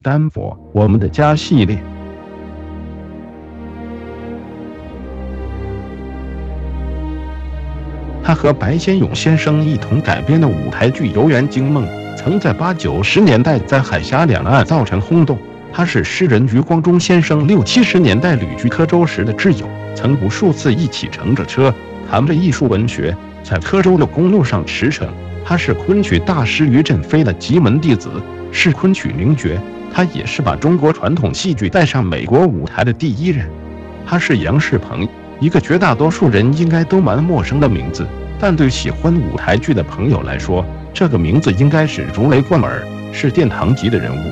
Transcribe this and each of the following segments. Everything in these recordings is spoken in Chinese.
丹佛，我们的家系列。他和白先勇先生一同改编的舞台剧《游园惊梦》，曾在八九十年代在海峡两岸造成轰动。他是诗人余光中先生六七十年代旅居科州时的挚友，曾无数次一起乘着车，谈着艺术文学，在科州的公路上驰骋。他是昆曲大师于振飞的极门弟子，是昆曲名角。他也是把中国传统戏剧带上美国舞台的第一人。他是杨世鹏，一个绝大多数人应该都蛮陌生的名字，但对喜欢舞台剧的朋友来说，这个名字应该是如雷贯耳，是殿堂级的人物。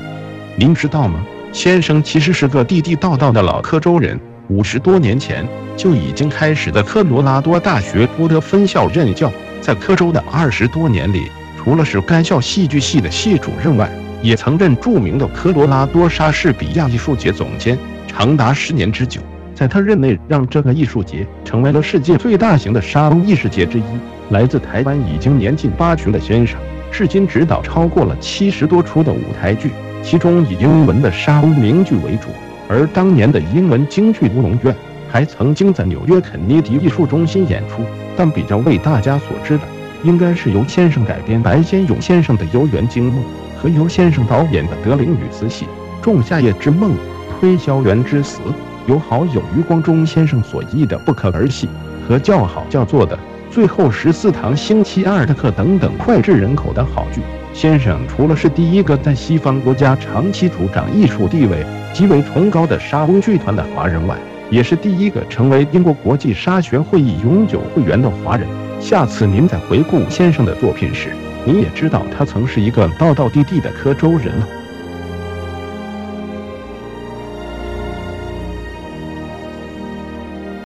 您知道吗？先生其实是个地地道道的老科州人，五十多年前就已经开始在科罗拉多大学波德分校任教，在科州的二十多年里，除了是该校戏剧系的系主任外，也曾任著名的科罗拉多莎士比亚艺术节总监，长达十年之久。在他任内，让这个艺术节成为了世界最大型的沙龙艺术节之一。来自台湾已经年近八旬的先生，至今指导超过了七十多出的舞台剧，其中以英文的沙龙名剧为主。而当年的英文京剧《乌龙院》还曾经在纽约肯尼迪艺术中心演出。但比较为大家所知的，应该是由先生改编白先勇先生的《游园惊梦》。和由先生导演的德龄女子戏《仲夏夜之梦》《推销员之死》，由好友余光中先生所译的《不可儿戏》和叫好叫座的《最后十四堂星期二的课》等等脍炙人口的好剧。先生除了是第一个在西方国家长期主掌艺术地位极为崇高的沙翁剧团的华人外，也是第一个成为英国国际沙学会议永久会员的华人。下次您在回顾先生的作品时，你也知道，他曾是一个道道地地的柯州人了。